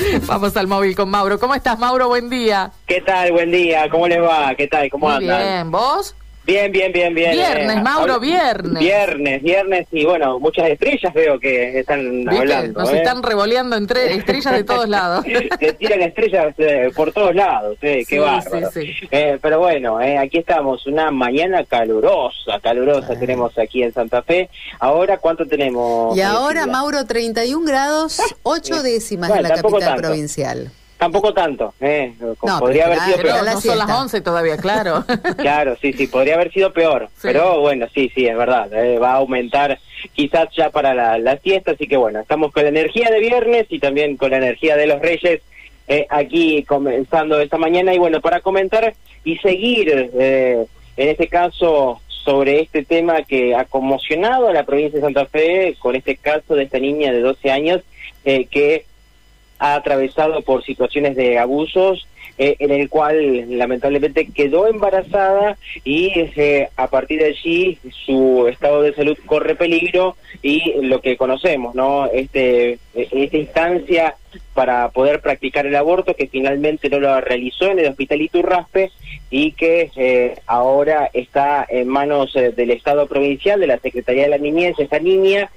Vamos al móvil con Mauro. ¿Cómo estás, Mauro? Buen día. ¿Qué tal? Buen día. ¿Cómo les va? ¿Qué tal? ¿Cómo Muy andan? bien, ¿vos? Bien, bien, bien, bien. Viernes, Eh, Mauro, viernes. Viernes, viernes y bueno, muchas estrellas veo que están ¿Viste? hablando. Nos ¿eh? están revoleando entre estrellas de todos lados. Se tiran estrellas eh, por todos lados, eh, Sí, qué bárbaro. sí, sí. Eh, pero bueno, eh, aquí estamos, una mañana calurosa, calurosa tenemos aquí en Santa Fe. Ahora, ¿cuánto tenemos? Y ahora? Mauro, 31 grados, 8 décimas Bueno, en la capital tanto. provincial. Tampoco tanto, eh, como No, podría haber sido peor. no son las siesta. 11 todavía, claro. Claro, sí, sí, podría haber sido peor, Sí. pero bueno, sí, sí, es verdad, eh, va a aumentar quizás ya para la, la fiesta, así que bueno, estamos con la energía de viernes y también con la energía de los reyes eh, aquí comenzando esta mañana y bueno, para comentar y seguir eh, en este caso sobre este tema que ha conmocionado a la provincia de Santa Fe con este caso de esta niña de 12 años eh, que ha atravesado por situaciones de abusos eh, en el cual lamentablemente quedó embarazada y eh, a partir de allí su estado de salud corre peligro y lo que conocemos, ¿no? Este, esta instancia para poder practicar el aborto que finalmente no lo realizó en el hospital Iturraspe y que eh, ahora está en manos eh, del Estado provincial, de la Secretaría de la Niñez, esta niña,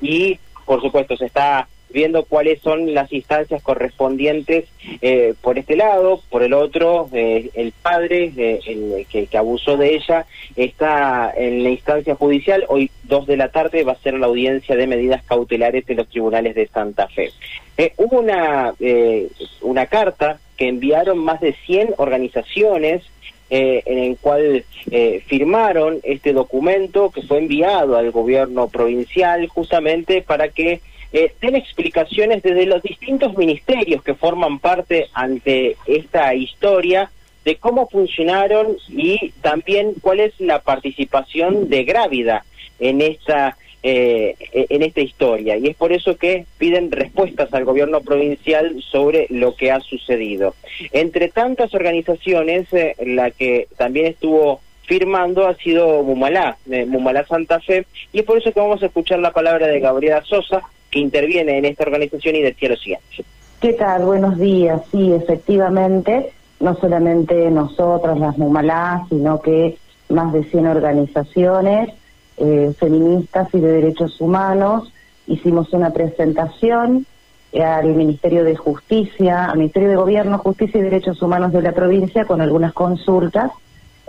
y por supuesto se está viendo cuáles son las instancias correspondientes eh, por este lado, por el otro, eh, el padre eh, que, que abusó de ella está en la instancia judicial, hoy dos de la tarde va a ser la audiencia de medidas cautelares en los tribunales de Santa Fe. Eh, hubo una, eh, una carta que enviaron más de 100 organizaciones eh, en el cual eh, firmaron este documento que fue enviado al gobierno provincial justamente para que eh, den explicaciones desde los distintos ministerios que forman parte ante esta historia de cómo funcionaron y también cuál es la participación de Grávida en esta eh, en esta historia y es por eso que piden respuestas al gobierno provincial sobre lo que ha sucedido. Entre tantas organizaciones, eh, la que también estuvo firmando ha sido Mumalá, eh, Mumalá Santa Fe, y es por eso que vamos a escuchar la palabra de Gabriela Sosa, que interviene en esta organización y decía lo siguiente. ¿Qué tal? Buenos días. Sí, efectivamente, no solamente nosotras, las Mumalá, sino que más de 100 organizaciones eh, feministas y de derechos humanos hicimos una presentación eh, al Ministerio de Justicia, al Ministerio de Gobierno, Justicia y Derechos Humanos de la provincia con algunas consultas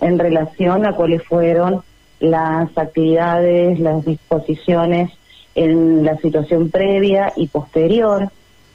en relación a cuáles fueron las actividades, las disposiciones en la situación previa y posterior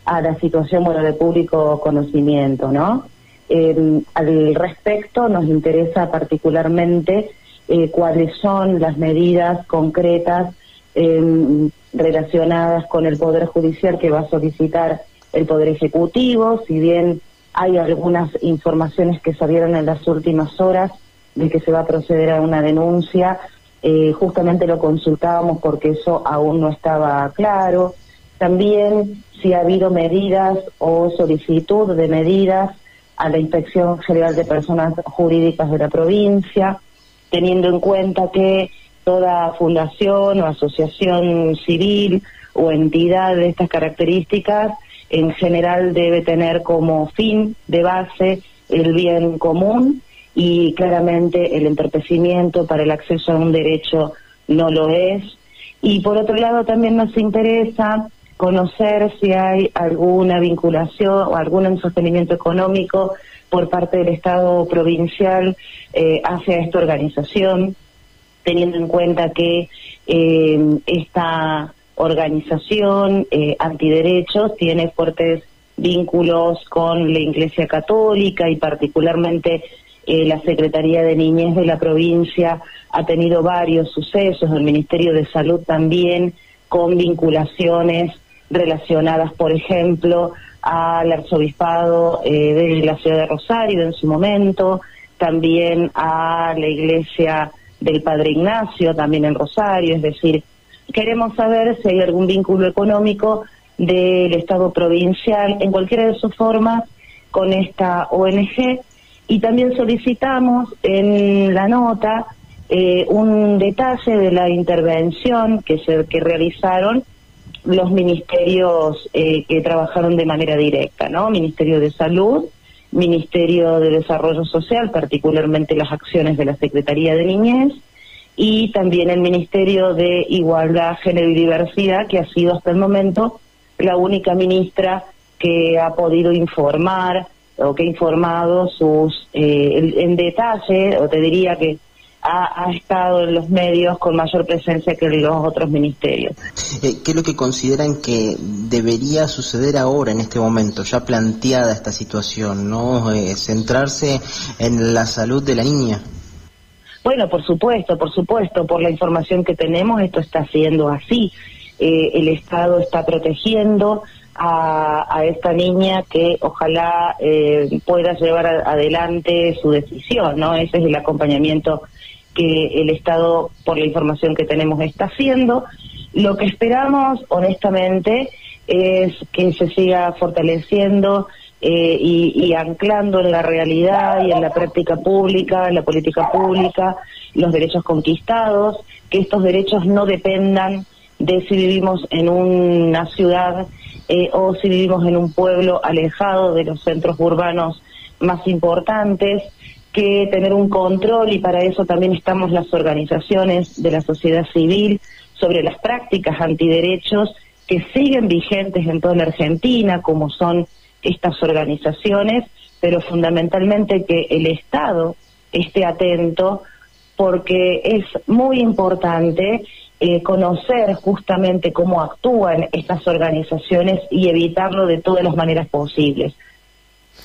a la situación bueno de público conocimiento, ¿no? Eh, al respecto nos interesa particularmente eh, cuáles son las medidas concretas eh, relacionadas con el Poder Judicial que va a solicitar el Poder Ejecutivo, si bien hay algunas informaciones que salieron en las últimas horas de que se va a proceder a una denuncia, eh, justamente lo consultábamos porque eso aún no estaba claro. También si ha habido medidas o solicitud de medidas a la Inspección General de Personas Jurídicas de la provincia, teniendo en cuenta que toda fundación o asociación civil o entidad de estas características en general debe tener como fin de base el bien común y claramente el entorpecimiento para el acceso a un derecho no lo es. Y por otro lado también nos interesa conocer si hay alguna vinculación o algún sostenimiento económico por parte del Estado provincial eh, hacia esta organización, teniendo en cuenta que eh, esta organización eh, antiderechos tiene fuertes vínculos con la Iglesia Católica y particularmente eh, la Secretaría de Niñez de la provincia ha tenido varios sucesos, el Ministerio de Salud también, con vinculaciones relacionadas, por ejemplo, al arzobispado eh, de la ciudad de Rosario en su momento, también a la iglesia del Padre Ignacio, también en Rosario, es decir, queremos saber si hay algún vínculo económico del Estado provincial en cualquiera de sus formas con esta ONG y también solicitamos en la nota eh, un detalle de la intervención que se que realizaron los ministerios eh, que trabajaron de manera directa, ¿no? Ministerio de Salud, Ministerio de Desarrollo Social, particularmente las acciones de la Secretaría de Niñez, y también el Ministerio de Igualdad, Género y Diversidad, que ha sido hasta el momento la única ministra que ha podido informar o que ha informado sus eh, en detalle, o te diría que ha, estado en los medios con mayor presencia que los otros ministerios. Eh, ¿Qué es lo que consideran que debería suceder ahora, en este momento, ya planteada esta situación, no eh, centrarse en la salud de la niña? Bueno, por supuesto, por supuesto, por la información que tenemos, esto está siendo así. Eh, el Estado está protegiendo a, esta niña que ojalá pueda llevar adelante su decisión, ¿no? Ese es el acompañamiento que el Estado, por la información que tenemos, está haciendo. Lo que esperamos, honestamente, es que se siga fortaleciendo eh, y, anclando en la realidad y en la práctica pública, en la política pública, los derechos conquistados, que estos derechos no dependan de si vivimos en una ciudad eh, o si vivimos en un pueblo alejado de los centros urbanos más importantes, que tener un control y para eso también estamos las organizaciones de la sociedad civil sobre las prácticas antiderechos que siguen vigentes en toda la Argentina, como son estas organizaciones, pero fundamentalmente que el Estado esté atento porque es muy importante eh, conocer justamente cómo actúan estas organizaciones y evitarlo de todas las maneras posibles.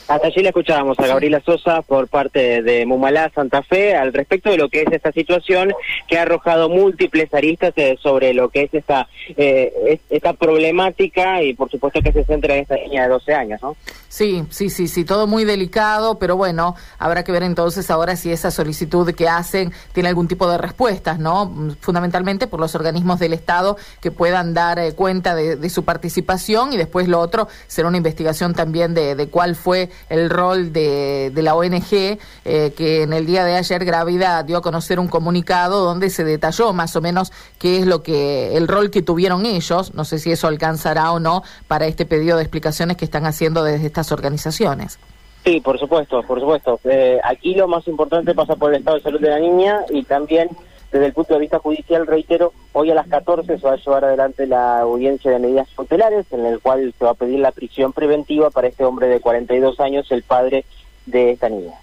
Hasta allí le escuchábamos a Gabriela Sosa por parte de Mumalá Santa Fe al respecto de lo que es esta situación que ha arrojado múltiples aristas eh, sobre lo que es esta eh, esta problemática y por supuesto que se centra en esta niña de 12 años, ¿no? Sí, sí, sí, sí, todo muy delicado, pero bueno, habrá que ver entonces ahora si esa solicitud que hacen tiene algún tipo de respuestas, ¿no? Fundamentalmente por los organismos del Estado que puedan dar eh, cuenta de, su participación y después lo otro será una investigación también de, de cuál fue el rol de, de la ONG eh, que en el día de ayer Grávida dio a conocer un comunicado donde se detalló más o menos qué es lo que el rol que tuvieron ellos, no sé si eso alcanzará o no para este pedido de explicaciones que están haciendo desde estas organizaciones. Sí, por supuesto, por supuesto. Eh, aquí lo más importante pasa por el estado de salud de la niña y también desde el punto de vista judicial, reitero, hoy a las 14 se va a llevar adelante la audiencia de medidas cautelares, en el cual se va a pedir la prisión preventiva para este hombre de 42 años, el padre de esta niña.